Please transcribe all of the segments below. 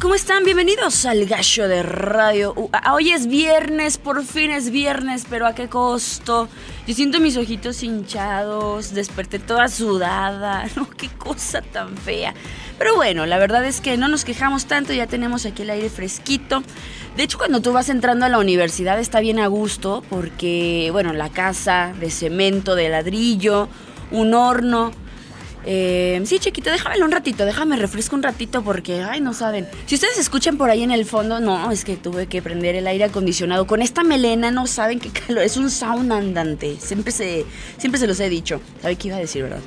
¿Cómo están? Bienvenidos al Gallo de Radio. Hoy es viernes, por fin es viernes, pero ¿a qué costo? Yo siento mis ojitos hinchados, desperté toda sudada, ¿no? Qué cosa tan fea. Pero bueno, la verdad es que no nos quejamos tanto, ya tenemos aquí el aire fresquito. De hecho, cuando tú vas entrando a la universidad está bien a gusto porque, bueno, la casa de cemento, de ladrillo, un horno, eh, sí, chiquito, déjamelo un ratito, déjame refresco un ratito porque, ay, no saben. Si ustedes escuchan por ahí en el fondo, no, es que tuve que prender el aire acondicionado. Con esta melena no saben qué calor, es un sauna andante. Siempre se, siempre se los he dicho. ¿Sabe qué iba a decir, verdad?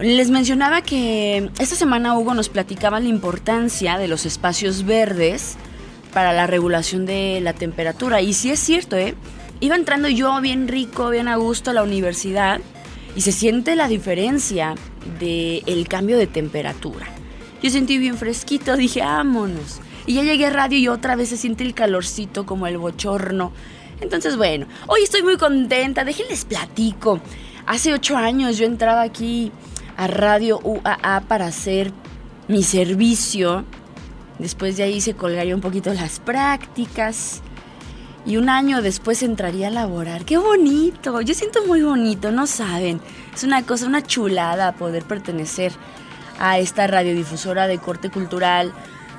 Les mencionaba que esta semana Hugo nos platicaba la importancia de los espacios verdes para la regulación de la temperatura. Y sí es cierto, ¿eh? Iba entrando yo bien rico, bien a gusto a la universidad y se siente la diferencia del el cambio de temperatura. Yo sentí bien fresquito, dije, vámonos. Y ya llegué a radio y otra vez se siente el calorcito como el bochorno. Entonces, bueno, hoy estoy muy contenta, déjenles platico. Hace ocho años yo entraba aquí a Radio UAA para hacer mi servicio. Después de ahí se colgaría un poquito las prácticas y un año después entraría a laborar. ¡Qué bonito! Yo siento muy bonito, no saben. Es una cosa, una chulada poder pertenecer a esta radiodifusora de corte cultural,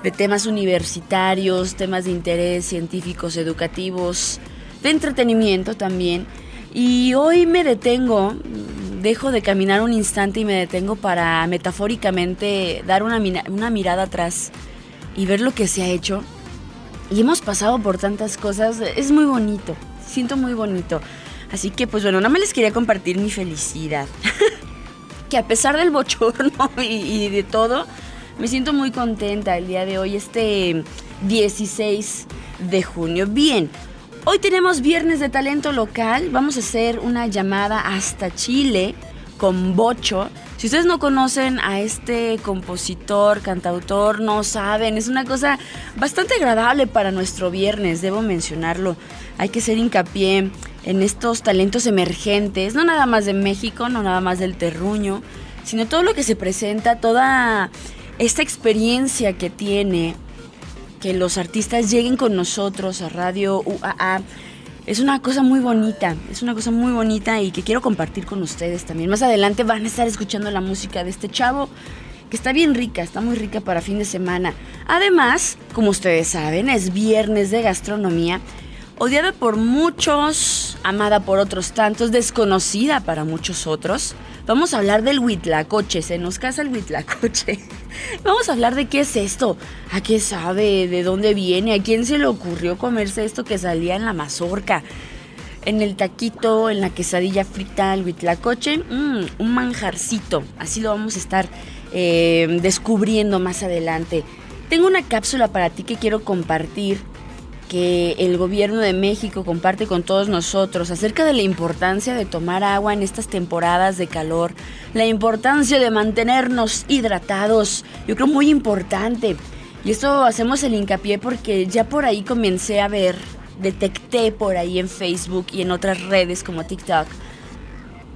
de temas universitarios, temas de interés, científicos, educativos, de entretenimiento también. Y hoy me detengo, dejo de caminar un instante y me detengo para metafóricamente dar una, una mirada atrás y ver lo que se ha hecho y hemos pasado por tantas cosas, es muy bonito, siento muy bonito. Así que pues bueno, nada más les quería compartir mi felicidad. que a pesar del bochorno y, y, de todo, me siento muy contenta el día de hoy, este 16 de junio. Bien, hoy tenemos viernes de talento local, vamos a hacer una llamada hasta Chile con Bocho. Si ustedes no conocen a este compositor, cantautor, no saben, es una cosa bastante agradable para nuestro viernes, debo mencionarlo. Hay que hacer hincapié en estos talentos emergentes, no nada más de México, no nada más del terruño, sino todo lo que se presenta, toda esta experiencia que tiene que los artistas lleguen con nosotros a Radio UAA es una cosa muy bonita, es una cosa muy bonita y que quiero compartir con ustedes también. Más adelante van a estar escuchando la música de este chavo, que está bien rica, está muy rica para fin de semana. Además, como ustedes saben, es viernes de gastronomía, odiada por muchos, amada por otros tantos, desconocida para muchos otros. Vamos a hablar del huitlacoche, se nos casa el huitlacoche. Vamos a hablar de qué es esto, a qué sabe, de dónde viene, a quién se le ocurrió comerse esto que salía en la mazorca, en el taquito, en la quesadilla frita, el huitlacoche, mmm, un manjarcito. Así lo vamos a estar eh, descubriendo más adelante. Tengo una cápsula para ti que quiero compartir que el gobierno de México comparte con todos nosotros acerca de la importancia de tomar agua en estas temporadas de calor, la importancia de mantenernos hidratados, yo creo muy importante. Y esto hacemos el hincapié porque ya por ahí comencé a ver, detecté por ahí en Facebook y en otras redes como TikTok,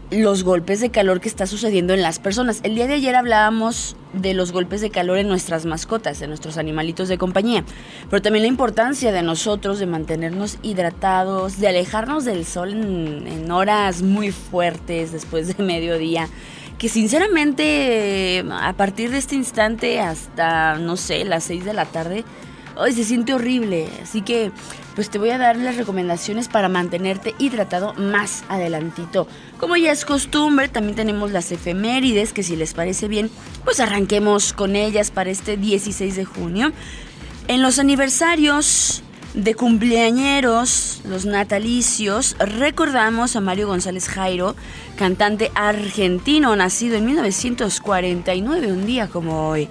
los golpes de calor que está sucediendo en las personas. El día de ayer hablábamos de los golpes de calor en nuestras mascotas, en nuestros animalitos de compañía, pero también la importancia de nosotros de mantenernos hidratados, de alejarnos del sol en, horas muy fuertes después de mediodía, que sinceramente a partir de este instante hasta, no sé, las 6 de la tarde, hoy se siente horrible, así que pues te voy a dar las recomendaciones para mantenerte hidratado más adelantito. Como ya es costumbre, también tenemos las efemérides, que si les parece bien, pues arranquemos con ellas para este 16 de junio. En los aniversarios de cumpleañeros, los natalicios, recordamos a Mario González Jairo, cantante argentino, nacido en 1949, un día como hoy.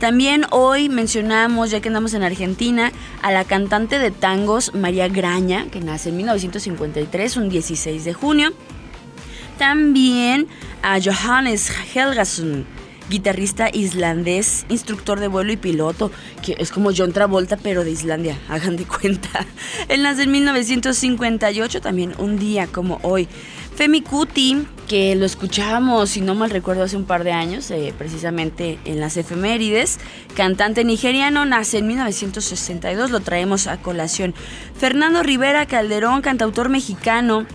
También hoy mencionamos, ya que andamos en Argentina, a la cantante de tangos María Graña, que nace en 1953, un 16 de junio. También a Johannes Helgason, guitarrista islandés, instructor de vuelo y piloto, que es como John Travolta pero de Islandia, hagan de cuenta. Él nace en 1958, también un día como hoy. Femi Kuti, que lo escuchábamos, si no mal recuerdo, hace un par de años, eh, precisamente en las efemérides, cantante nigeriano, nace en 1962, lo traemos a colación. Fernando Rivera Calderón, cantautor mexicano,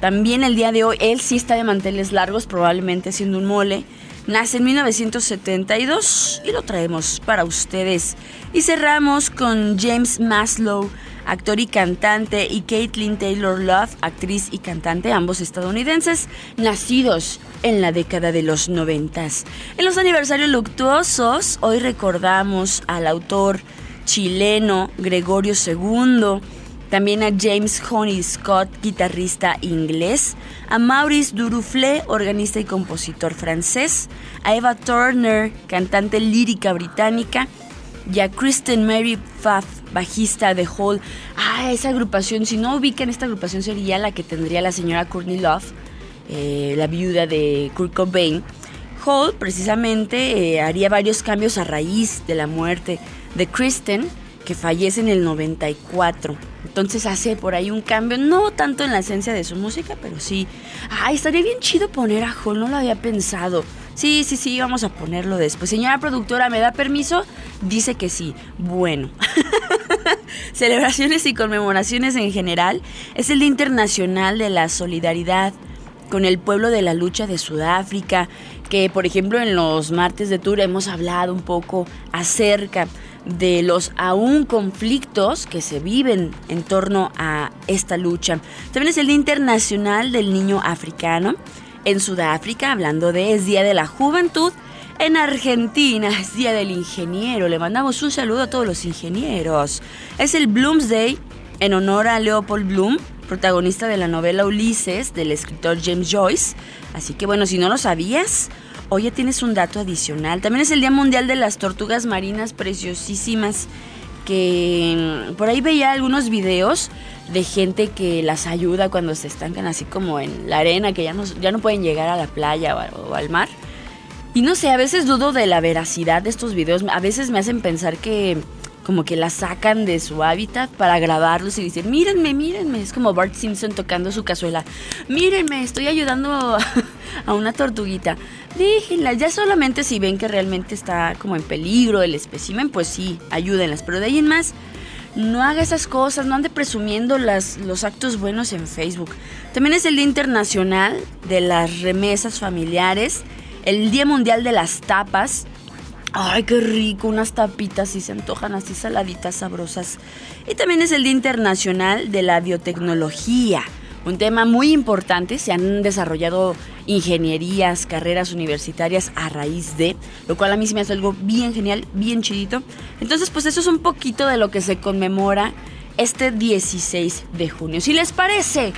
también el día de hoy, él sí está de manteles largos, probablemente siendo un mole. Nace en 1972 y lo traemos para ustedes. Y cerramos con James Maslow, actor y cantante, y Caitlin Taylor Love, actriz y cantante, ambos estadounidenses, nacidos en la década de los noventas. En los aniversarios luctuosos, hoy recordamos al autor chileno Gregorio II, también a James Honey Scott, guitarrista inglés, a Maurice Duruflé, organista y compositor francés, a Eva Turner, cantante lírica británica, y Kristen Mary Pfaff, bajista de Hall. Ah, esa agrupación, si no ubican esta agrupación sería la que tendría la señora Courtney Love, eh, la viuda de Kurt Cobain. Hall precisamente eh, haría varios cambios a raíz de la muerte de Kristen, que fallece en el 94. Entonces hace por ahí un cambio, no tanto en la esencia de su música, pero sí. Ay, estaría bien chido poner a Hall, no lo había pensado. Sí, sí, sí, vamos a ponerlo después. Señora productora, ¿me da permiso? Dice que sí. Bueno. Celebraciones y conmemoraciones en general. Es el Día Internacional de la Solidaridad con el pueblo de la lucha de Sudáfrica, que por ejemplo en los martes de tour hemos hablado un poco acerca de los aún conflictos que se viven en torno a esta lucha. También es el Día Internacional del Niño Africano. En Sudáfrica, hablando de es Día de la Juventud. En Argentina es Día del Ingeniero. Le mandamos un saludo a todos los ingenieros. Es el Bloomsday en honor a Leopold Bloom, protagonista de la novela Ulises del escritor James Joyce. Así que bueno, si no lo sabías, Hoy ya tienes un dato adicional. También es el Día Mundial de las Tortugas Marinas preciosísimas. Que mm, por ahí veía algunos videos de gente que las ayuda cuando se estancan así como en la arena, que ya no, ya no pueden llegar a la playa o, o al mar. Y no sé, a veces dudo de la veracidad de estos videos. A veces me hacen pensar que como que las sacan de su hábitat para grabarlos y decir, mírenme, mírenme. Es como Bart Simpson tocando su cazuela. Mírenme, estoy ayudando a una tortuguita. Déjenlas, ya solamente si ven que realmente está como en peligro el espécimen, pues sí, ayúdenlas. Pero de ahí en más, no haga esas cosas, no ande presumiendo las, los actos buenos en Facebook. También es el Día Internacional de las Remesas Familiares, el Día Mundial de las Tapas, Ay, qué rico, unas tapitas y se antojan así saladitas, sabrosas. Y también es el Día Internacional de la Biotecnología, un tema muy importante. Se han desarrollado ingenierías, carreras universitarias a raíz de, lo cual a mí sí me hace algo bien genial, bien chidito. Entonces, pues eso es un poquito de lo que se conmemora este 16 de junio. Si les parece,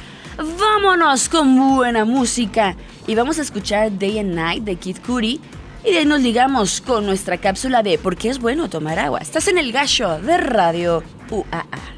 vámonos con buena música y vamos a escuchar Day and Night de Kid Cudi y de ahí nos ligamos con nuestra cápsula de por qué es bueno tomar agua. Estás en el gallo de Radio UAA.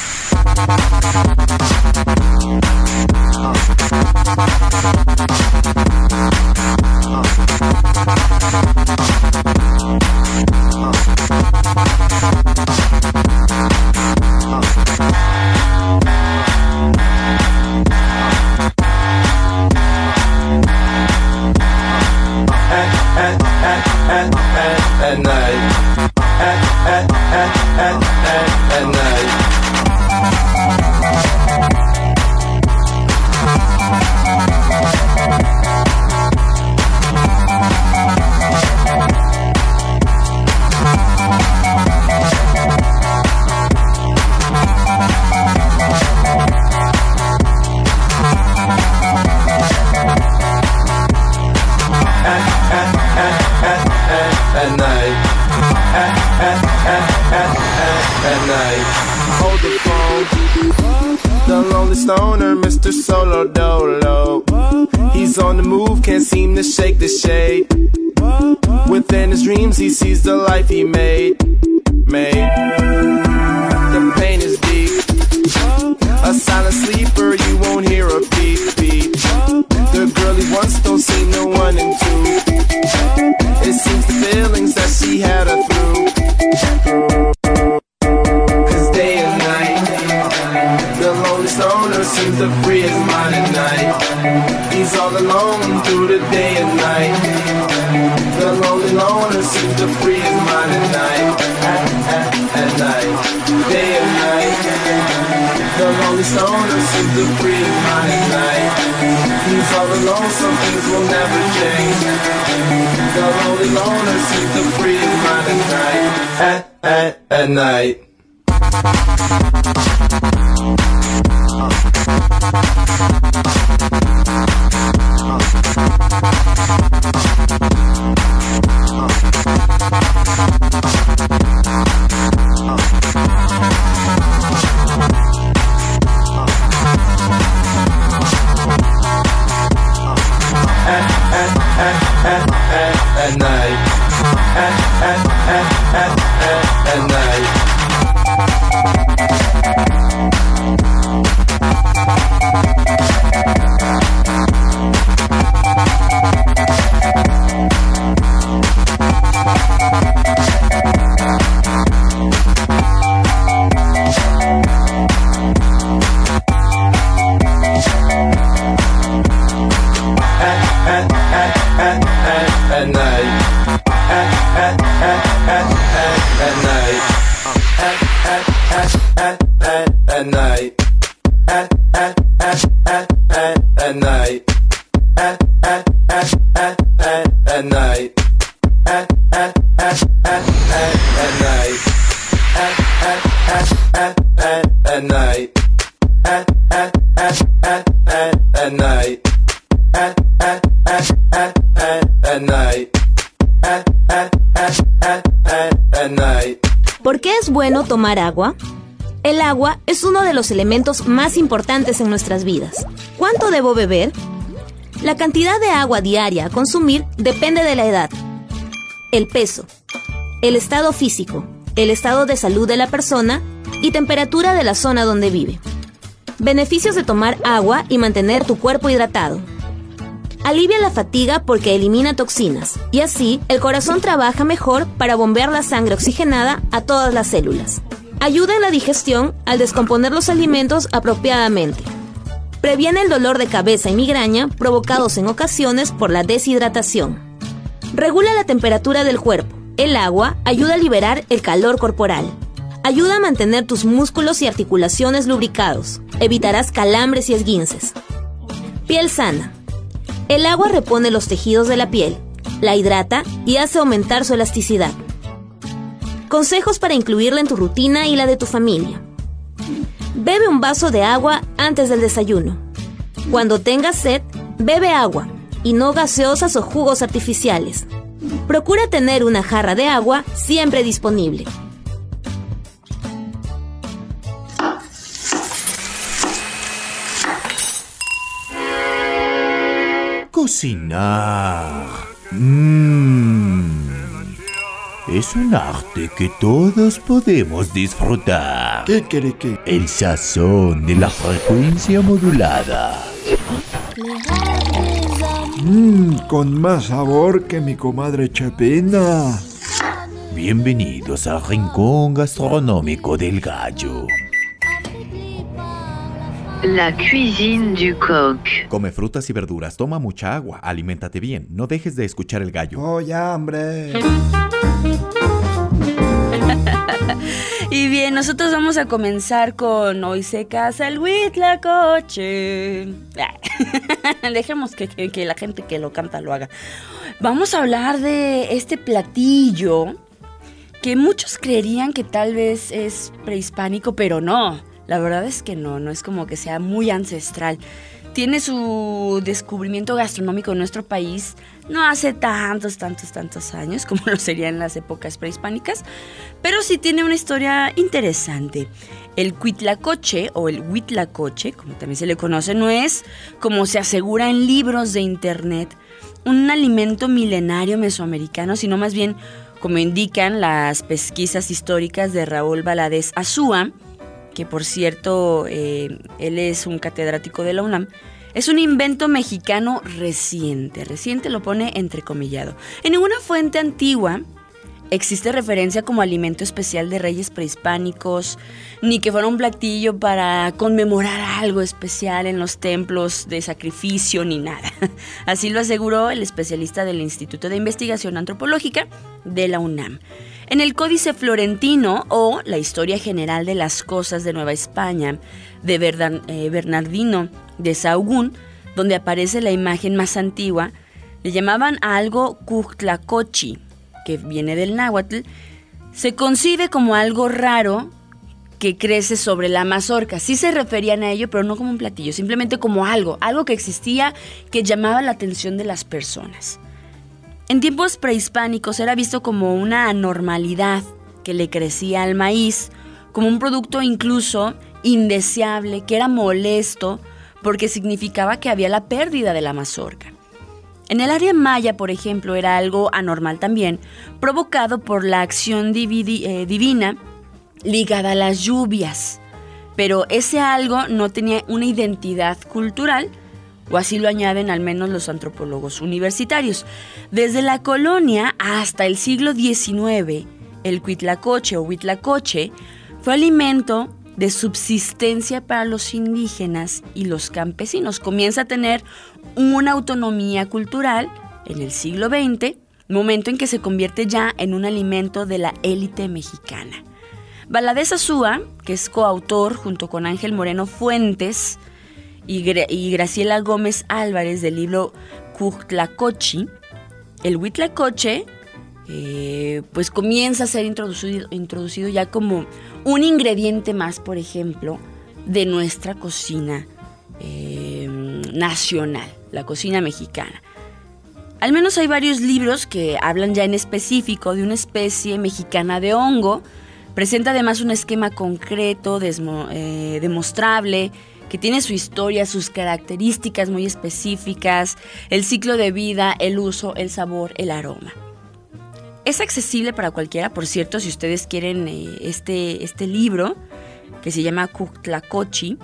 Uh. Uh. Stoner seems to free mind at night. He's all alone through the day and night. The lonely loner seems to free mind at night. At, at, at night, day and night. The lonely stoner seems to free mind at night. He's all alone, some things will never change. The lonely loner seems to free mind at night. At, at, at night. At night. At, at, at, at, at, at night. ¿Por qué es bueno tomar agua? El agua es uno de los elementos más importantes en nuestras vidas. ¿Cuánto debo beber? La cantidad de agua diaria a consumir depende de la edad, el peso, el estado físico, el estado de salud de la persona y temperatura de la zona donde vive. Beneficios de tomar agua y mantener tu cuerpo hidratado. Alivia la fatiga porque elimina toxinas y así el corazón trabaja mejor para bombear la sangre oxigenada a todas las células. Ayuda en la digestión al descomponer los alimentos apropiadamente. Previene el dolor de cabeza y migraña provocados en ocasiones por la deshidratación. Regula la temperatura del cuerpo. El agua ayuda a liberar el calor corporal. Ayuda a mantener tus músculos y articulaciones lubricados. Evitarás calambres y esguinces. Piel sana. El agua repone los tejidos de la piel, la hidrata y hace aumentar su elasticidad. Consejos para incluirla en tu rutina y la de tu familia. Bebe un vaso de agua antes del desayuno. Cuando tengas sed, bebe agua y no gaseosas o jugos artificiales. Procura tener una jarra de agua siempre disponible. Cocinar. Mmm. Es un arte que todos podemos disfrutar. ¿Qué quiere que? El sazón de la frecuencia modulada. Mmm, con más sabor que mi comadre Chepina. Bienvenidos al rincón gastronómico del gallo. La cuisine du coq. Come frutas y verduras, toma mucha agua, aliméntate bien, no dejes de escuchar el gallo. Oh, ya, hombre. Y bien, nosotros vamos a comenzar con Hoy se casa el Huitlacoche. Dejemos que, que- que la gente que lo canta lo haga. Vamos a hablar de este platillo que muchos creerían que tal vez es prehispánico, pero no. La verdad es que no, no es como que sea muy ancestral. Tiene su descubrimiento gastronómico en nuestro país no hace tantos, tantos, tantos años como lo sería en las épocas prehispánicas, pero sí tiene una historia interesante. El cuitlacoche o el huitlacoche, como también se le conoce, no es, como se asegura en libros de internet, un alimento milenario mesoamericano, sino más bien, como indican las pesquisas históricas de Raúl Valadez Azúa, que por cierto, eh, él es un catedrático de la UNAM, es un invento mexicano reciente. Reciente lo pone entrecomillado. En ninguna fuente antigua existe referencia como alimento especial de reyes prehispánicos, ni que fuera un platillo para conmemorar algo especial en los templos de sacrificio, ni nada. Así lo aseguró el especialista del Instituto de Investigación Antropológica de la UNAM. En el Códice Florentino o la Historia General de las Cosas de Nueva España de eh, Bernardino de Sahagún, donde aparece la imagen más antigua, le llamaban a algo Cuchtlacochi, que viene del náhuatl, se concibe como algo raro que crece sobre la mazorca. Sí se referían a ello, pero no como un platillo, simplemente como algo, algo que existía que llamaba la atención de las personas. En tiempos prehispánicos era visto como una anormalidad que le crecía al maíz, como un producto incluso indeseable, que era molesto porque significaba que había la pérdida de la mazorca. En el área maya, por ejemplo, era algo anormal también, provocado por la acción eh, divina ligada a las lluvias. Pero ese algo no tenía una identidad cultural, o así lo añaden al menos los antropólogos universitarios. Desde la colonia hasta el siglo XIX, el cuitlacoche o huitlacoche fue alimento de subsistencia para los indígenas y los campesinos. Comienza a tener una autonomía cultural en el siglo XX, momento en que se convierte ya en un alimento de la élite mexicana. Valadez Azúa, que es coautor junto con Ángel Moreno Fuentes, y, Graciela Gómez Álvarez del libro Cuchtlacochi, el Huitlacoche eh, pues comienza a ser introducido, introducido ya como un ingrediente más, por ejemplo, de nuestra cocina eh, nacional, la cocina mexicana. Al menos hay varios libros que hablan ya en específico de una especie mexicana de hongo. Presenta además un esquema concreto, eh, demostrable, que tiene su historia, sus características muy específicas, el ciclo de vida, el uso, el sabor, el aroma. Es accesible para cualquiera, por cierto, si ustedes quieren eh, este, este libro, que se llama Cuchtlacochi,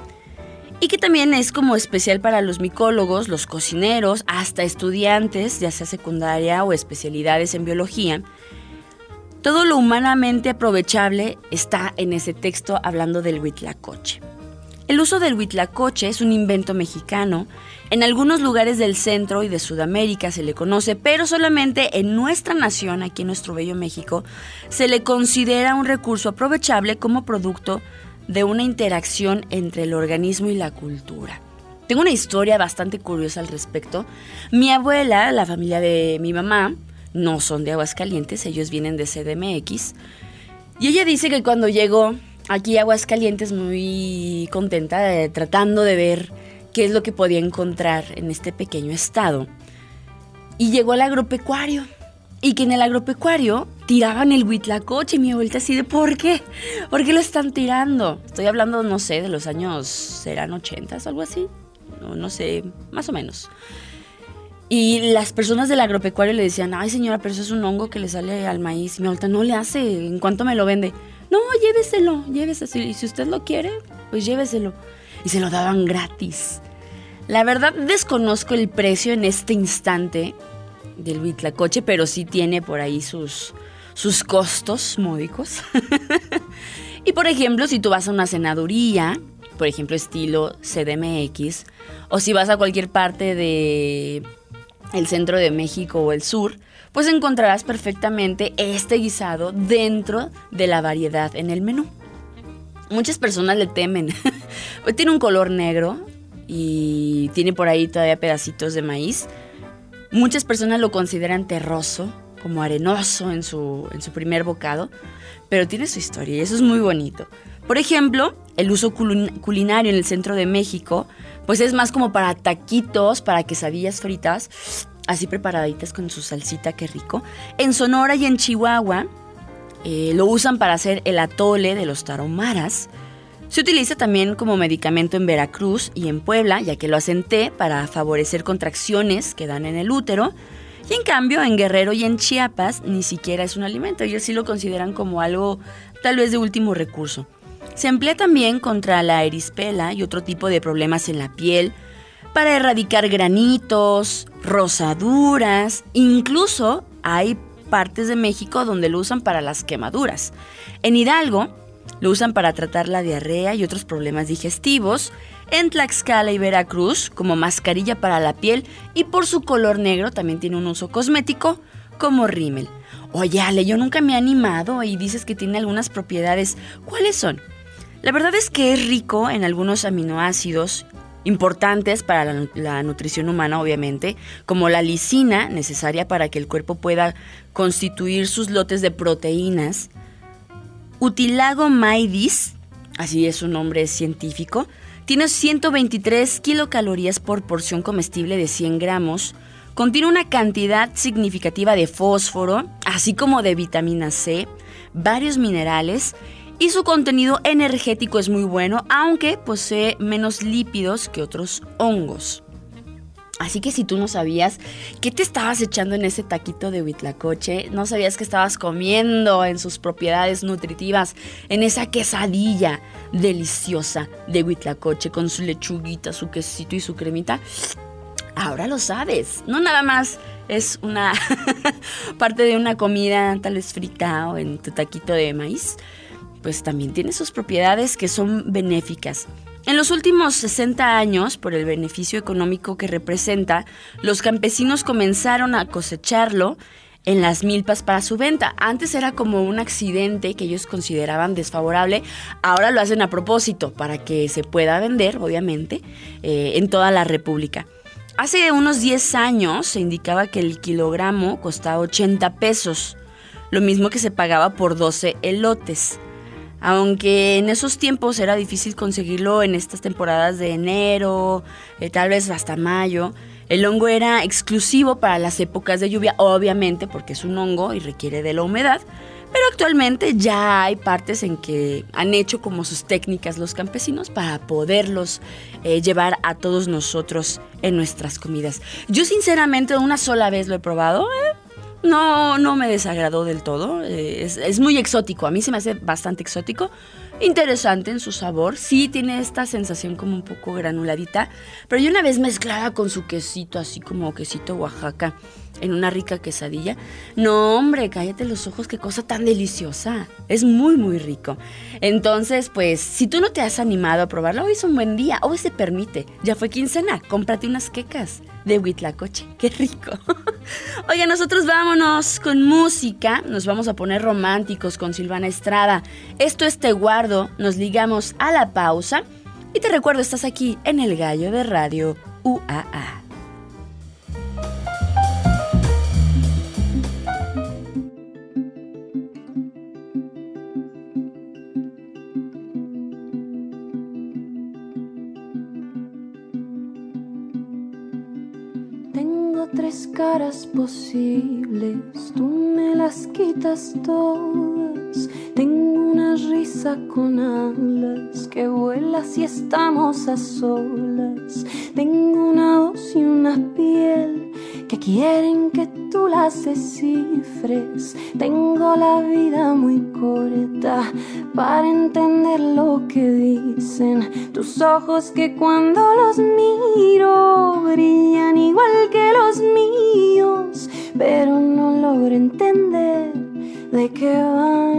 y que también es como especial para los micólogos, los cocineros, hasta estudiantes, ya sea secundaria o especialidades en biología. Todo lo humanamente aprovechable está en ese texto hablando del Huitlacoche. El uso del huitlacoche es un invento mexicano. En algunos lugares del centro y de Sudamérica se le conoce, pero solamente en nuestra nación, aquí en nuestro bello México, se le considera un recurso aprovechable como producto de una interacción entre el organismo y la cultura. Tengo una historia bastante curiosa al respecto. Mi abuela, la familia de mi mamá, no son de Aguascalientes, ellos vienen de CDMX. Y ella dice que cuando llegó aquí Aguascalientes muy contenta tratando de ver qué es lo que podía encontrar en este pequeño estado. Y llegó al agropecuario. Y que en el agropecuario tiraban el huitlacoche. Y mi vuelta así de ¿por qué? ¿Por qué lo están tirando? Estoy hablando, no sé, de los años, ¿serán 80 o algo así? No, no sé, más o menos. Y las personas del agropecuario le decían, ay señora, pero eso es un hongo que le sale al maíz. Y mi vuelta no le hace, ¿en cuánto me lo vende? No, lléveselo, lléveselo. Y si usted lo quiere, pues lléveselo. Y se lo daban gratis. La verdad desconozco el precio en este instante del Huitlacoche, pero sí tiene por ahí sus, sus costos módicos. y por ejemplo, si tú vas a una senaduría, por ejemplo estilo CDMX, o si vas a cualquier parte de el centro de México o el sur, pues encontrarás perfectamente este guisado dentro de la variedad en el menú. Muchas personas le temen. tiene un color negro y tiene por ahí todavía pedacitos de maíz. Muchas personas lo consideran terroso, como arenoso en su, en su primer bocado, pero tiene su historia y eso es muy bonito. Por ejemplo, el uso culin- culinario en el centro de México, pues es más como para taquitos, para quesadillas fritas, así preparaditas con su salsita, qué rico. En Sonora y en Chihuahua eh, lo usan para hacer el atole de los taromaras. Se utiliza también como medicamento en Veracruz y en Puebla, ya que lo hacen té para favorecer contracciones que dan en el útero. Y en cambio, en Guerrero y en Chiapas ni siquiera es un alimento. Ellos sí lo consideran como algo tal vez de último recurso. Se emplea también contra la erispela y otro tipo de problemas en la piel, para erradicar granitos, rosaduras, incluso hay partes de México donde lo usan para las quemaduras. En Hidalgo lo usan para tratar la diarrea y otros problemas digestivos. En Tlaxcala y Veracruz como mascarilla para la piel y por su color negro también tiene un uso cosmético como rímel. Oye, Ale, yo nunca me he animado y dices que tiene algunas propiedades. ¿Cuáles son? La verdad es que es rico en algunos aminoácidos importantes para la, nu- la nutrición humana, obviamente, como la lisina, necesaria para que el cuerpo pueda constituir sus lotes de proteínas, Utilago maidis, así es su nombre científico, tiene 123 kilocalorías por porción comestible de 100 gramos, contiene una cantidad significativa de fósforo, así como de vitamina C, varios minerales y su contenido energético es muy bueno, aunque posee menos lípidos que otros hongos. Así que si tú no sabías qué te estabas echando en ese taquito de huitlacoche, no sabías que estabas comiendo en sus propiedades nutritivas, en esa quesadilla deliciosa de huitlacoche con su lechuguita, su quesito y su cremita, ahora lo sabes. No nada más es una parte de una comida tal vez frita o en tu taquito de maíz, pues también tiene sus propiedades que son benéficas. En los últimos 60 años, por el beneficio económico que representa, los campesinos comenzaron a cosecharlo en las milpas para su venta. Antes era como un accidente que ellos consideraban desfavorable, ahora lo hacen a propósito para que se pueda vender, obviamente, eh, en toda la República. Hace unos 10 años se indicaba que el kilogramo costaba 80 pesos, lo mismo que se pagaba por 12 elotes. Aunque en esos tiempos era difícil conseguirlo en estas temporadas de enero, eh, tal vez hasta mayo, el hongo era exclusivo para las épocas de lluvia, obviamente porque es un hongo y requiere de la humedad, pero actualmente ya hay partes en que han hecho como sus técnicas los campesinos para poderlos eh, llevar a todos nosotros en nuestras comidas. Yo sinceramente una sola vez lo he probado, eh, no, no me desagradó del todo. eh, Es, es muy exótico. A mí se me hace bastante exótico. Interesante en su sabor. Sí tiene esta sensación como un poco granuladita. Pero yo una vez mezclada con su quesito, así como quesito Oaxaca, en una rica quesadilla. No, hombre, cállate los ojos, qué cosa tan deliciosa. Es muy, muy rico. Entonces, pues, si tú no te has animado a probarlo, hoy es un buen día. Hoy se permite. Ya fue quincena. Cómprate unas quecas de Huitlacoche. Qué rico. Oye, nosotros vámonos con música. Nos vamos a poner románticos con Silvana Estrada. Esto es Te Guardo. Nos ligamos a la pausa. Y te recuerdo, estás aquí en el Gallo de Radio UAA. Tres caras posibles, tú me las quitas todas. Tengo una risa con alas que vuela si estamos a solas. Tengo una voz y una piel que quieren que tú las descifres. Tengo la vida muy corta para entender lo que dicen tus ojos que cuando los miro brillan igual que los míos, pero no logro entender de qué van.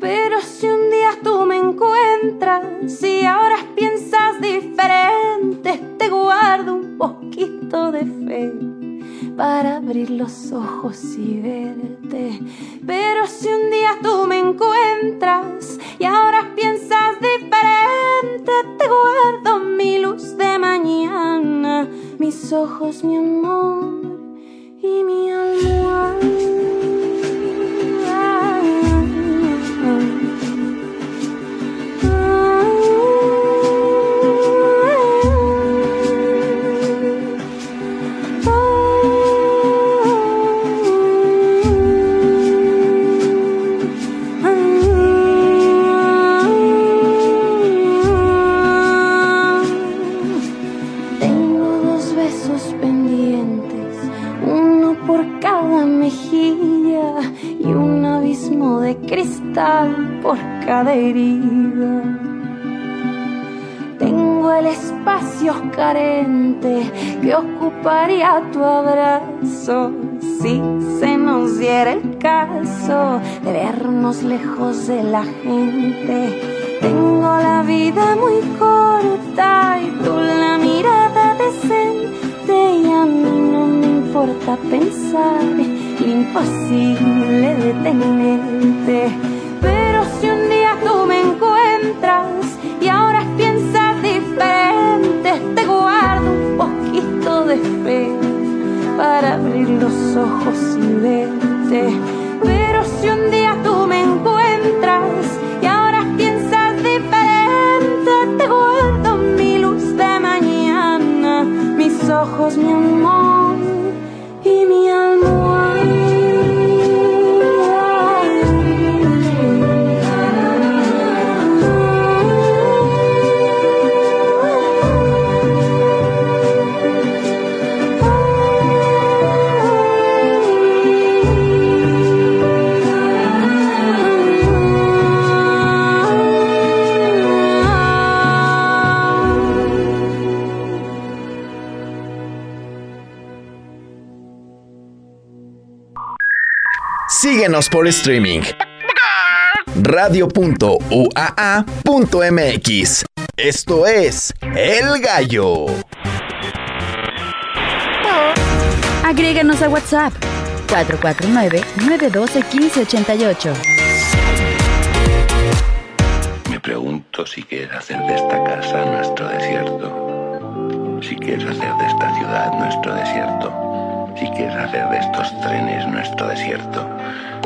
Pero si un día tú me encuentras y ahora piensas diferente, te guardo un poquito de fe para abrir los ojos y verte. Pero si un día tú me encuentras y ahora piensas diferente, te guardo mi luz de mañana, mis ojos, mi amor y mi almohada. Letal por cada herida. Tengo el espacio carente que ocuparía tu abrazo si se nos diera el caso de vernos lejos de la gente. Tengo la vida muy corta y tú la mirada decente y a mí no me importa pensar imposible detenerte. Pero si un día tú me encuentras y ahora piensas diferente, te guardo un poquito de fe para abrir los ojos y verte. Pero si un día tú me encuentras y ahora piensas diferente, te guardo mi luz de mañana, mis ojos, mi amor Síguenos por streaming. Radio.uaa.mx. Esto es El Gallo. Agréganos a WhatsApp 449-912-1588. Me pregunto si quieres hacer de esta casa nuestro desierto. Si quieres hacer de esta ciudad nuestro desierto. Si quieres hacer de estos trenes nuestro desierto.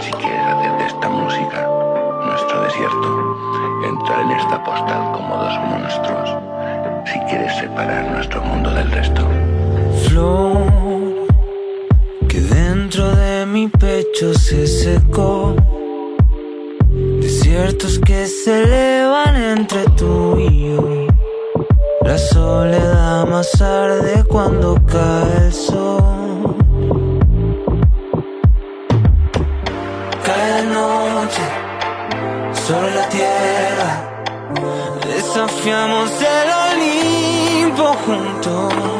Si quieres hacer de esta música nuestro desierto. Entrar en esta postal como dos monstruos. Si quieres separar nuestro mundo del resto. Flor que dentro de mi pecho se secó. Desiertos que se elevan entre tú y yo. La soledad más arde cuando cae el sol. Sobre la tierra. Desafiamos el Olimpo juntos.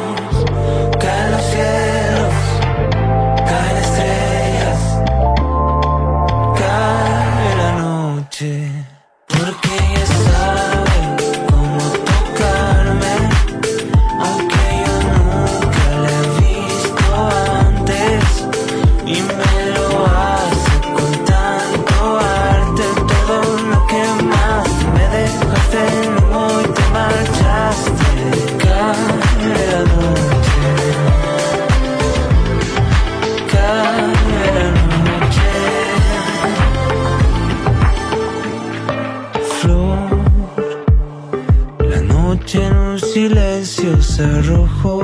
的入喉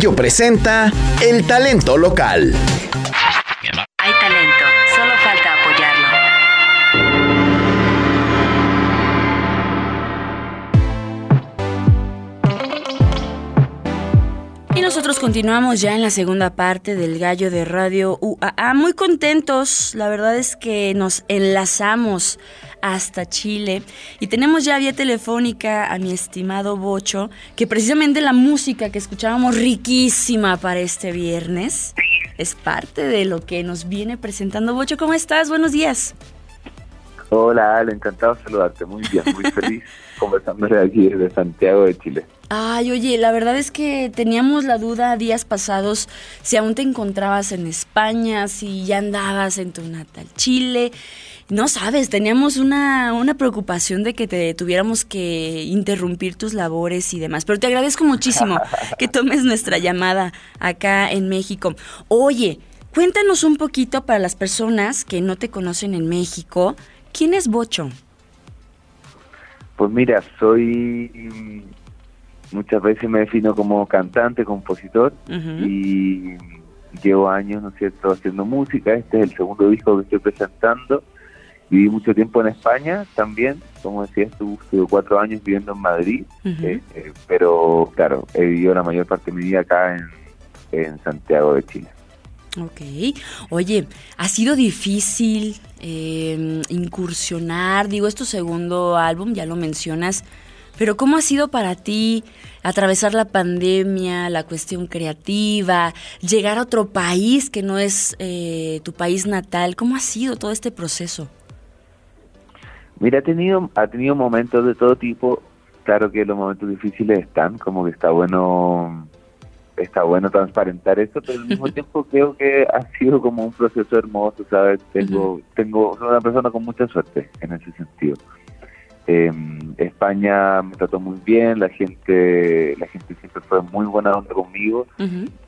Presenta el talento local. Hay talento, solo falta apoyarlo. Y nosotros continuamos ya en la segunda parte del Gallo de Radio UAA. Muy contentos, la verdad es que nos enlazamos hasta Chile y tenemos ya vía telefónica a mi estimado Bocho, que precisamente la música que escuchábamos riquísima para este viernes es parte de lo que nos viene presentando. Bocho, ¿cómo estás? Buenos días. Hola, Ale, encantado de saludarte. Muy bien, muy feliz conversando de aquí desde Santiago de Chile. Ay, oye, la verdad es que teníamos la duda días pasados si aún te encontrabas en España, si ya andabas en tu natal Chile. No sabes, teníamos una, una preocupación de que te tuviéramos que interrumpir tus labores y demás. Pero te agradezco muchísimo que tomes nuestra llamada acá en México. Oye, cuéntanos un poquito para las personas que no te conocen en México. ¿Quién es Bocho? Pues mira, soy muchas veces me defino como cantante, compositor y llevo años, ¿no es cierto?, haciendo música. Este es el segundo disco que estoy presentando. Viví mucho tiempo en España también, como decía, estuve, estuve cuatro años viviendo en Madrid, eh, eh, pero claro, he vivido la mayor parte de mi vida acá en, en Santiago de Chile. Ok. Oye, ¿ha sido difícil eh, incursionar? Digo, es tu segundo álbum, ya lo mencionas, pero ¿cómo ha sido para ti atravesar la pandemia, la cuestión creativa, llegar a otro país que no es eh, tu país natal? ¿Cómo ha sido todo este proceso? Mira, ha tenido, ha tenido momentos de todo tipo. Claro que los momentos difíciles están, como que está bueno está bueno transparentar eso, pero al mismo tiempo creo que ha sido como un proceso hermoso, ¿sabes? Tengo, tengo, soy una persona con mucha suerte en ese sentido. Eh, España me trató muy bien, la gente, la gente siempre fue muy buena onda conmigo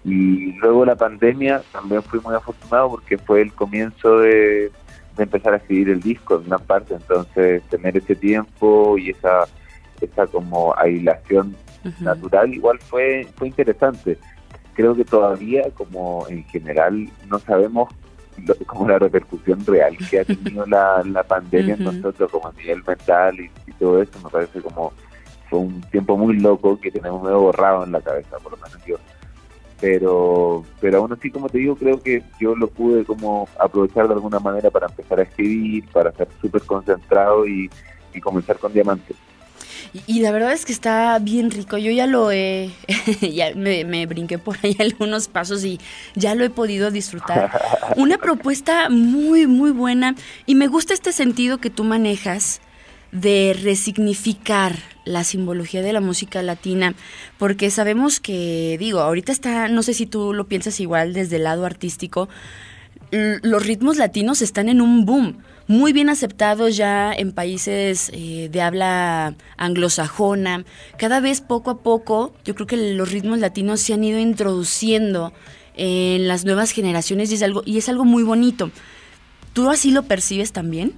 y luego la pandemia también fui muy afortunado porque fue el comienzo de, de empezar a escribir el disco en una parte, entonces tener ese tiempo y esa, esa como aislación natural igual fue fue interesante. Creo que todavía como en general no sabemos lo, como la repercusión real que ha tenido la, la pandemia en nosotros como a nivel mental y, y, todo eso me parece como fue un tiempo muy loco que tenemos medio borrado en la cabeza por lo menos yo pero pero aún así como te digo creo que yo lo pude como aprovechar de alguna manera para empezar a escribir para estar súper concentrado y, y comenzar con diamantes y, y, la verdad es que está bien rico. Yo ya lo he, ya me, me, brinqué por ahí algunos pasos y ya lo he podido disfrutar. Una propuesta muy, muy buena. Y me gusta este sentido que tú manejas de resignificar la simbología de la música latina, porque sabemos que, digo, ahorita está, no sé si tú lo piensas igual desde el lado artístico, los ritmos latinos están en un boom muy bien aceptados ya en países eh, de habla anglosajona. Cada vez poco a poco, yo creo que los ritmos latinos se han ido introduciendo en las nuevas generaciones y es algo, y es algo muy bonito. ¿Tú así lo percibes también?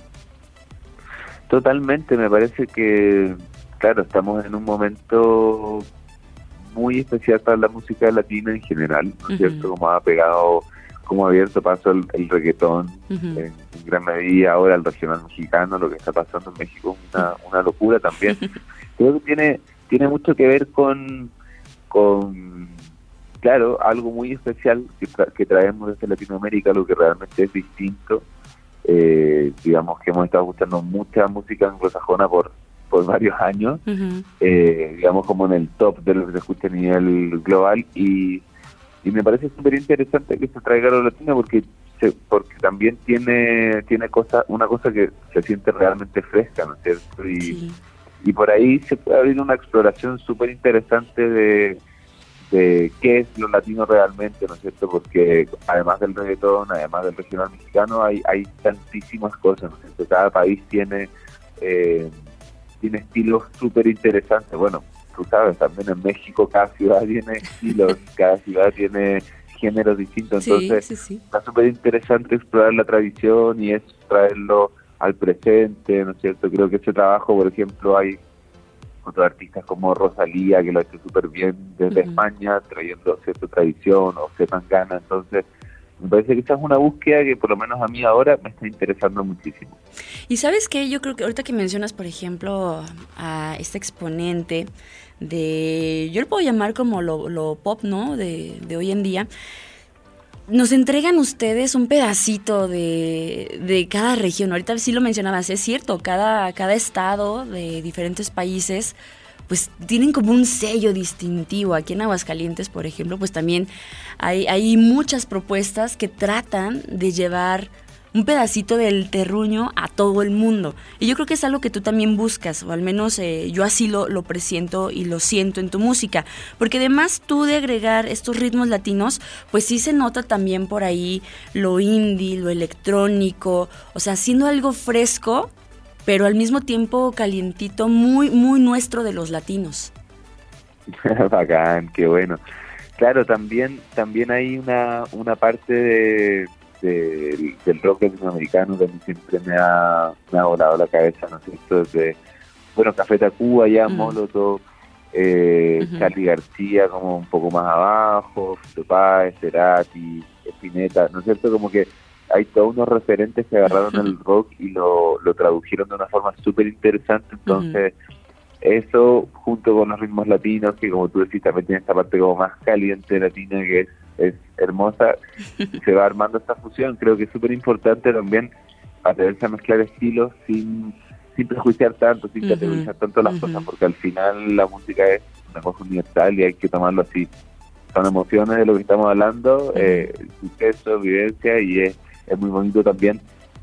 Totalmente, me parece que, claro, estamos en un momento muy especial para la música latina en general, ¿no es uh -huh. cierto? Como ha pegado como abierto paso el, el reggaetón, uh -huh. en, en, gran medida ahora el regional mexicano, lo que está pasando en México es una, una locura también. Creo que tiene, tiene mucho que ver con, con claro, algo muy especial que, tra que traemos desde Latinoamérica, lo que realmente es distinto. Eh, digamos que hemos estado escuchando mucha música anglosajona por, por varios años, uh -huh. eh, digamos como en el top de lo que se escucha a nivel global y y me parece súper interesante que se traiga lo latino porque se, porque también tiene tiene cosa una cosa que se siente realmente fresca, ¿no es cierto? Y, sí. y por ahí se puede abrir una exploración súper interesante de, de qué es lo latino realmente, ¿no es cierto? Porque además del reggaetón, además del regional mexicano, hay, hay tantísimas cosas, ¿no es cierto? Cada país tiene, eh, tiene estilos súper interesantes. Bueno, tú sabes, también en México cada ciudad tiene estilos, cada ciudad tiene géneros distintos, entonces sí, sí, sí. está súper interesante explorar la tradición y es traerlo al presente, ¿no es cierto? Creo que ese trabajo, por ejemplo, hay otros artistas como Rosalía, que lo ha hecho súper bien desde España, trayendo cierta tradición, o Gana, entonces me parece que esta es una búsqueda que por lo menos a mí ahora me está interesando muchísimo. Y sabes qué, yo creo que ahorita que mencionas, por ejemplo, a este exponente de, yo lo puedo llamar como lo, pop, ¿no? De, de hoy en día nos entregan ustedes un pedacito de, de, cada región. Ahorita sí lo mencionabas, es cierto, cada, cada estado de diferentes países pues tienen como un sello distintivo. Aquí en Aguascalientes, por ejemplo, pues también hay, hay muchas propuestas que tratan de llevar un pedacito del terruño a todo el mundo. Y yo creo que es algo que tú también buscas, o al menos eh, yo así lo, lo presiento y lo siento en tu música. Porque además tú de agregar estos ritmos latinos, pues sí se nota también por ahí lo indie, lo electrónico, o sea, haciendo algo fresco, pero al mismo tiempo calientito, muy, muy nuestro de los latinos. Bacán, qué bueno. Claro, también, también hay una, una parte de del, rock latinoamericano que a mí siempre me ha, me ha volado la cabeza, ¿no es cierto? Desde, bueno, Café Tacuba, ya, Molotov, eh, Charlie García como un poco más abajo, Fito Páez, Cerati, Spinetta, ¿no es cierto? Como que hay todos unos referentes que agarraron el rock y lo, lo tradujeron de una forma súper interesante, entonces eso junto con los ritmos latinos, que como tú decís también tiene esta parte como más caliente latina que es es hermosa, se va armando esta fusión. Creo que es súper importante también atreverse a mezclar estilos sin, sin prejuiciar tanto, sin categorizar tanto las cosas, porque al final la música es una cosa universal y hay que tomarlo así. Son emociones de lo que estamos hablando, eh, suceso, vivencia y es, es muy bonito también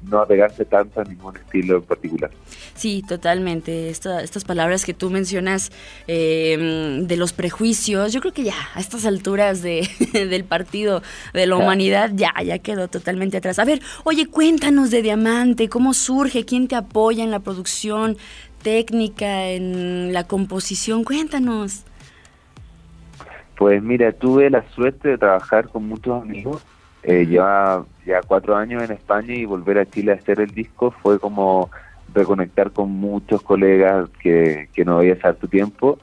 no apegarse tanto a ningún estilo en particular. Sí, totalmente. estas palabras que tú mencionas em, de los prejuicios, yo creo que ya a estas alturas de, del partido de la humanidad ya, ya quedó totalmente atrás. A ver, oye, cuéntanos de Diamante, cómo surge, quién te apoya en la producción técnica, en la composición, cuéntanos. Pues mira, tuve la suerte de trabajar con muchos amigos eh, lleva ya cuatro años en España y volver a Chile a hacer el disco fue como reconectar con muchos colegas que, que no veía hace tu tiempo.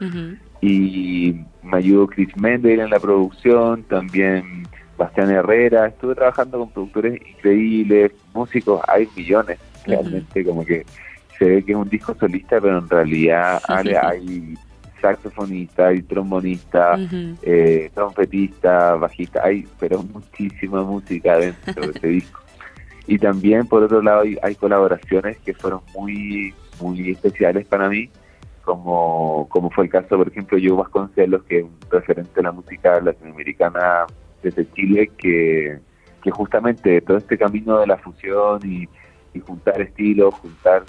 Y me ayudó Chris Mendel en la producción, también Bastián Herrera. Estuve trabajando con productores increíbles, músicos, hay millones, realmente, como que se ve que es un disco solista, pero en realidad hay saxofonista, hay trombonista, eh, trompetista, bajista, hay pero muchísima música dentro de ese disco. Y también por otro lado hay, colaboraciones que fueron muy muy especiales para mí, como, como fue el caso, por ejemplo, Joe Vasconcelos, que es un referente de la música latinoamericana desde Chile, que, que justamente todo este camino de la fusión y, juntar estilos, juntar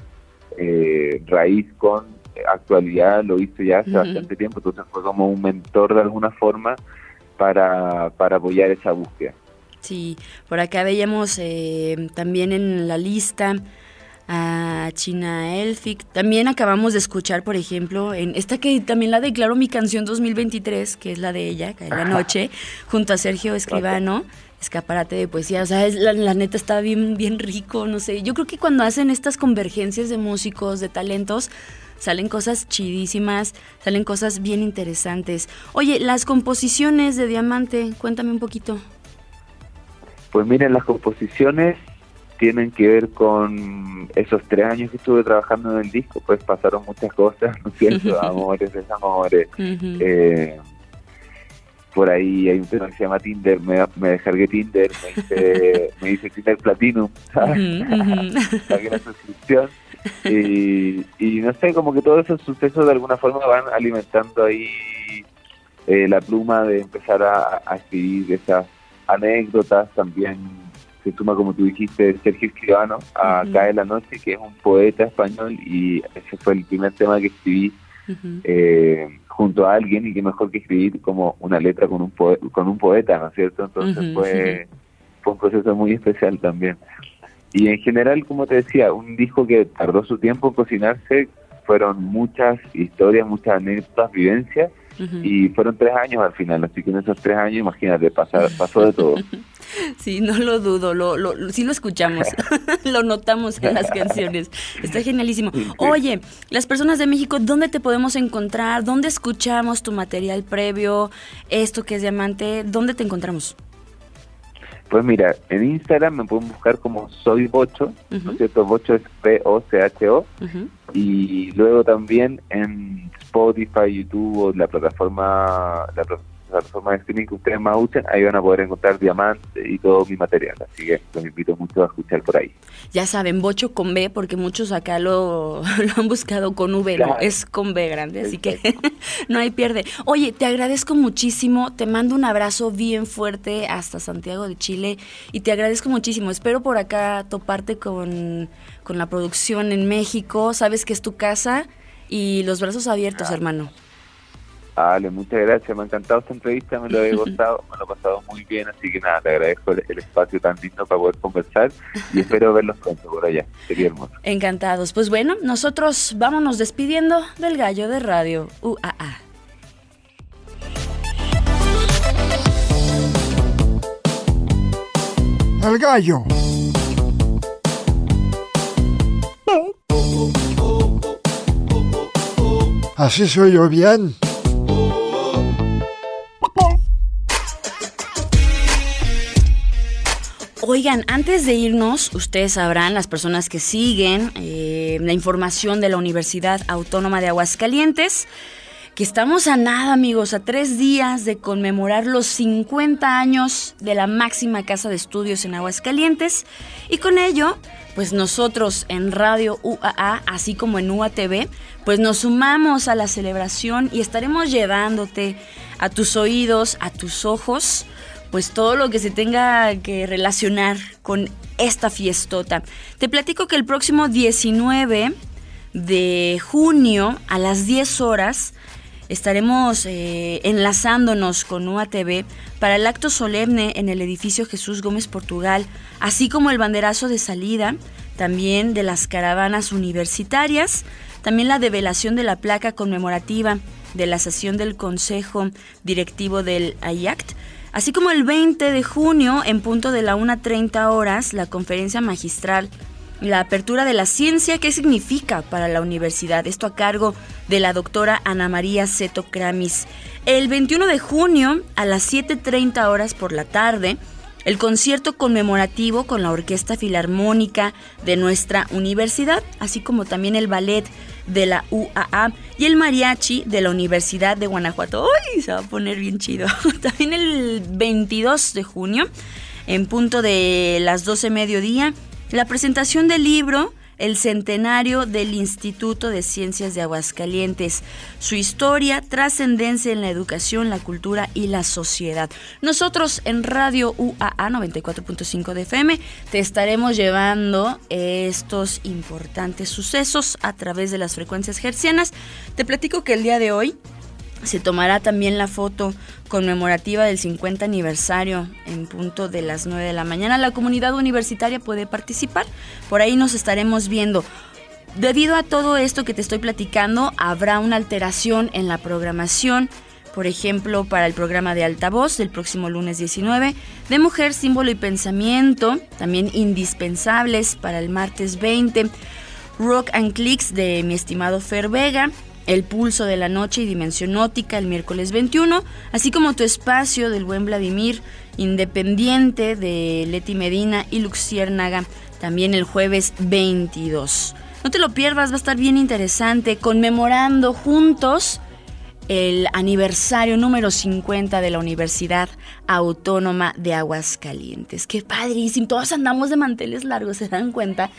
eh, raíz con actualidad lo hizo ya hace bastante tiempo, entonces fue como un mentor de alguna forma para, para apoyar esa búsqueda. Sí, por acá veíamos eh, también en la lista a China Elfic. También acabamos de escuchar, por ejemplo, en esta que también la declaró mi canción 2023, que es la de ella, Cae la noche, junto a Sergio Escribano. Escaparate de poesía, o sea, la, la, neta está bien, bien rico, no sé. Yo creo que cuando hacen estas convergencias de músicos, de talentos, salen cosas chidísimas, salen cosas bien interesantes. Oye, las composiciones de Diamante, cuéntame un poquito. Pues miren, las composiciones tienen que ver con esos tres años que estuve trabajando en el disco, pues pasaron muchas cosas, ¿no es cierto? Amores, desamores. eh, por ahí hay un tema que se llama Tinder, me, me descargué Tinder, me hice, me hice Tinder Platinum, ¿sabes? la suscripción y, y no sé, como que todos esos sucesos de alguna forma van alimentando ahí eh, la pluma de empezar a, escribir esas anécdotas. También se suma, como tú dijiste, Sergio Escribano a Cae la Noche, que es un poeta español y ese fue el primer tema que escribí eh, junto a alguien y que mejor que escribir como una letra con un, con un poeta, ¿no es cierto? Entonces fue, fue un proceso muy especial también. Y en general, como te decía, un disco que tardó su tiempo en cocinarse, fueron muchas historias, muchas anécdotas, vivencias, y fueron tres años al final, así que en esos tres años, imagínate, pasar, pasó de todo. Sí, no lo dudo, lo, lo, sí lo escuchamos, lo notamos en las canciones. Está genialísimo. Oye, las personas de México, ¿dónde te podemos encontrar? ¿Dónde escuchamos tu material previo? Esto que es diamante, ¿dónde te encontramos? Pues mira, en Instagram me pueden buscar como Soy Bocho, ¿no es cierto? Bocho es P-O-C-H-O. Y luego también en Spotify, YouTube o la plataforma, la plataforma de streaming que ustedes más usen, ahí van a poder encontrar diamantes y todo mi material. Así que los invito mucho a escuchar por ahí. Ya saben, Bocho con B, porque muchos acá lo, lo han buscado con V, no, es con B grande, así que no hay pierde. Oye, te agradezco muchísimo, te mando un abrazo bien fuerte hasta Santiago de Chile y te agradezco muchísimo. Espero por acá toparte con, con la producción en México, sabes que es tu casa y los brazos abiertos, hermano. Vale, muchas gracias, me ha encantado esta entrevista, me lo he gustado, me lo he pasado muy bien, así que nada, te agradezco el, el espacio tan lindo para poder conversar y espero verlos pronto por allá, sería hermoso. Encantados. Pues bueno, nosotros vámonos despidiendo del gallo de radio UAA. El gallo. Así soy yo bien. Oigan, antes de irnos, ustedes sabrán, las personas que siguen eh, la información de la Universidad Autónoma de Aguascalientes, que estamos a nada, amigos, a tres días de conmemorar los 50 años de la máxima casa de estudios en Aguascalientes. Y con ello, pues nosotros en Radio UAA, así como en UATV, pues nos sumamos a la celebración y estaremos llevándote a tus oídos, a tus ojos, pues todo lo que se tenga que relacionar con esta fiestota. Te platico que el próximo 19 de junio a las 10 horas estaremos eh, enlazándonos con UATV para el acto solemne en el edificio Jesús Gómez Portugal, así como el banderazo de salida también de las caravanas universitarias, también la develación de la placa conmemorativa de la sesión del Consejo Directivo del AIACT, Así como el 20 de junio, en punto de la 1.30 horas, la conferencia magistral La apertura de la ciencia, ¿qué significa para la universidad? Esto a cargo de la doctora Ana María Seto Kramis. El 21 de junio, a las 7.30 horas por la tarde, el concierto conmemorativo con la Orquesta Filarmónica de nuestra universidad, así como también el ballet de la UAA y el mariachi de la Universidad de Guanajuato. ¡Uy! Se va a poner bien chido. También el 22 de junio, en punto de las 12 mediodía, la presentación del libro el centenario del Instituto de Ciencias de Aguascalientes, su historia, trascendencia en la educación, la cultura y la sociedad. Nosotros en Radio UAA 94.5 de FM te estaremos llevando estos importantes sucesos a través de las frecuencias hercianas. Te platico que el día de hoy se tomará también la foto conmemorativa del 50 aniversario en punto de las 9 de la mañana. La comunidad universitaria puede participar. Por ahí nos estaremos viendo. Debido a todo esto que te estoy platicando, habrá una alteración en la programación. Por ejemplo, para el programa de altavoz del próximo lunes 19, de Mujer, Símbolo y Pensamiento, también indispensables para el martes 20, Rock and Clicks de mi estimado Fer Vega, el pulso de la noche y dimensión óptica el miércoles 21, así como tu espacio del buen Vladimir, independiente de Leti Medina y Luxiérnaga, también el jueves 22. No te lo pierdas, va a estar bien interesante, conmemorando juntos el aniversario número 50 de la Universidad Autónoma de Aguascalientes. Qué padrísimo, todos andamos de manteles largos, ¿se dan cuenta?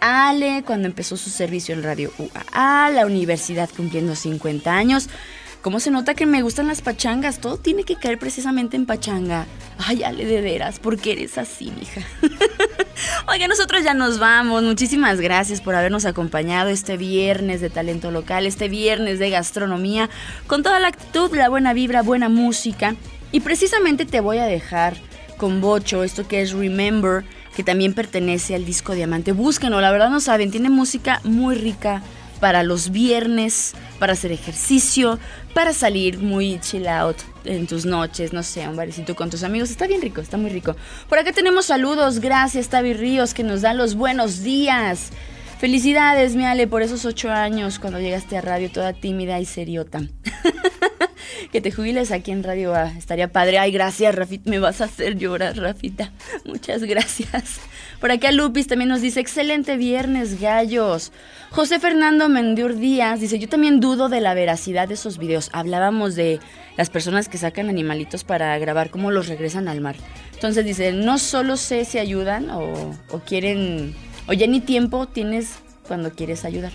Ale cuando empezó su servicio en Radio UAA, la universidad cumpliendo 50 años. ¿Cómo se nota que me gustan las pachangas? Todo tiene que caer precisamente en pachanga. Ay, Ale, de veras, porque eres así, mija. Oiga, nosotros ya nos vamos. Muchísimas gracias por habernos acompañado este viernes de talento local, este viernes de gastronomía, con toda la actitud, la buena vibra, buena música. Y precisamente te voy a dejar con Bocho, esto que es Remember que también pertenece al disco Diamante. Búsquenlo, la verdad no saben, tiene música muy rica, para los viernes, para hacer ejercicio, para salir muy chill out en tus noches, no sé, un barecito con tus amigos. Está bien rico, está muy rico. Por acá tenemos saludos, gracias Tavi Ríos que nos dan los buenos días. Felicidades, mi Ale, por esos ocho años cuando llegaste a radio toda tímida y seriota. que te jubiles aquí en Radio A. Estaría padre. Ay, gracias, Rafita. Me vas a hacer llorar, Rafita. Muchas gracias. Por acá Lupis también nos dice, excelente viernes, gallos. José Fernando Mendur Díaz dice, yo también dudo de la veracidad de esos videos. Hablábamos de las personas que sacan animalitos para grabar cómo los regresan al mar. Entonces dice, no solo sé si ayudan o quieren, o ya ni tiempo tienes cuando quieres ayudar.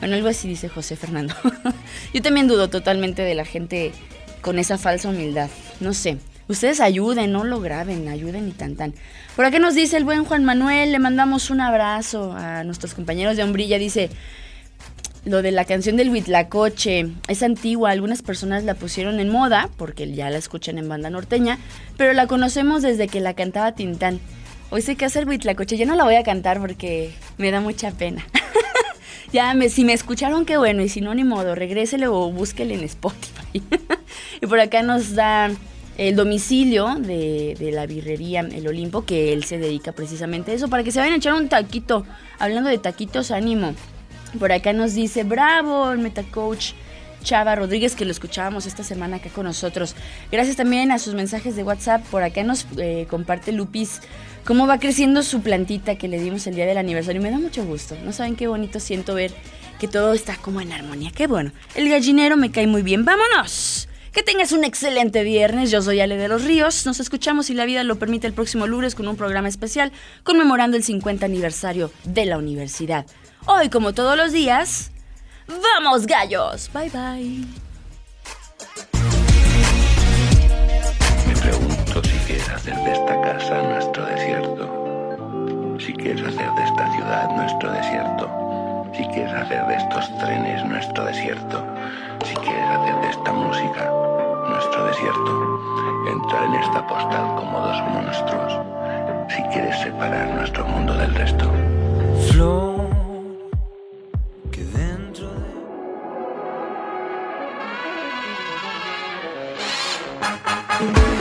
Bueno, algo así dice José Fernando. Yo también dudo totalmente de la gente con esa falsa humildad. No sé. Ustedes ayuden, no lo graben, ayuden y tan tan. Por acá nos dice el buen Juan Manuel, le mandamos un abrazo a nuestros compañeros de Hombrilla. Dice, lo de la canción del Huitlacoche es antigua, algunas personas la pusieron en moda porque ya la escuchan en banda norteña, pero la conocemos desde que la cantaba Tintán. Hoy sé que hace el Huitlacoche, yo no la voy a cantar porque me da mucha pena. ya, me, si me escucharon, qué bueno, y si no, ni modo, regrésele o búsquele en Spotify. y por acá nos da el domicilio de, de, la birrería El Olimpo, que él se dedica precisamente a eso, para que se vayan a echar un taquito. Hablando de taquitos, ánimo. Por acá nos dice, bravo, el Metacoach Chava Rodríguez, que lo escuchábamos esta semana acá con nosotros. Gracias también a sus mensajes de WhatsApp. Por acá nos eh, comparte Lupis cómo va creciendo su plantita que le dimos el día del aniversario. Me da mucho gusto. No saben qué bonito siento ver que todo está como en armonía. Qué bueno. El gallinero me cae muy bien. ¡Vámonos! Que tengas un excelente viernes. Yo soy Ale de los Ríos. Nos escuchamos si la vida lo permite el próximo lunes con un programa especial conmemorando el 50 aniversario de la universidad. Hoy, como todos los días, ¡vamos gallos! Bye bye. Hacer de esta casa nuestro desierto. Si quieres hacer de esta ciudad nuestro desierto. Si quieres hacer de estos trenes nuestro desierto. Si quieres hacer de esta música nuestro desierto. Entrar en esta postal como dos monstruos. Si quieres separar nuestro mundo del resto. Flor que dentro de Por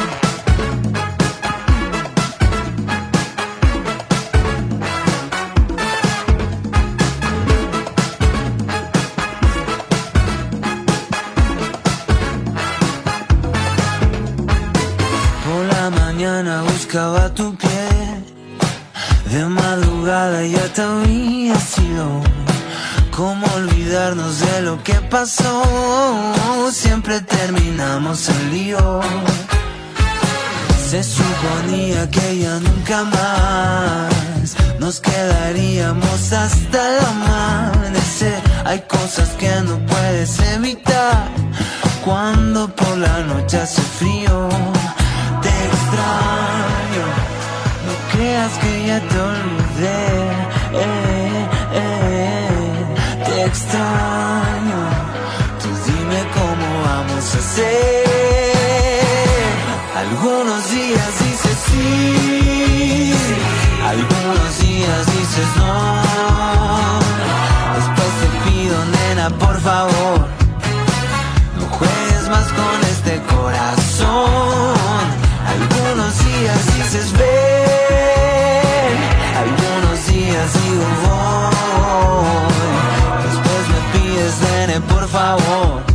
tu piel, de madrugada ya te había sido. ¿Cómo olvidarnos de lo que pasó? Siempre terminamos el lío. Se suponía que ya nunca más nos quedaríamos hasta el amanecer. Hay cosas que no puedes evitar cuando por la noche hace frío. Te extraño, no creas que ya te olvidé. eh, eh. Te extraño, tú dime cómo vamos a hacer. Algunos días dices sí, algunos días dices no. Después te pido, nena, por favor, no juegues más con este corazón. Dices ven, algunos días digo voy. Después me pides, nene, por favor.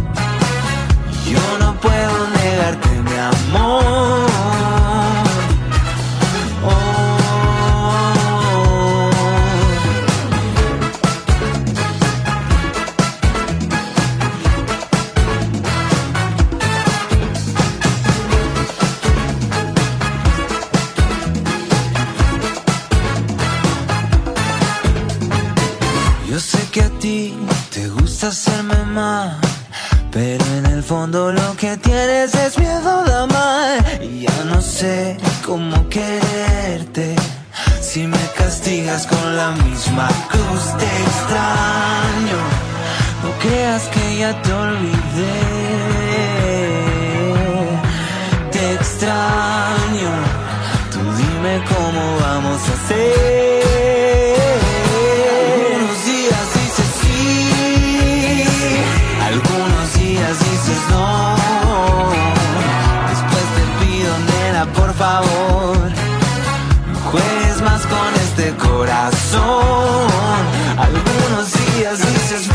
Fondo lo que tienes es miedo de amar. Y ya no sé cómo quererte. Si me castigas con la misma cruz, te extraño. No creas que ya te olvidé. Te extraño. Tú dime cómo vamos a hacer. corazón. Algunos días dices,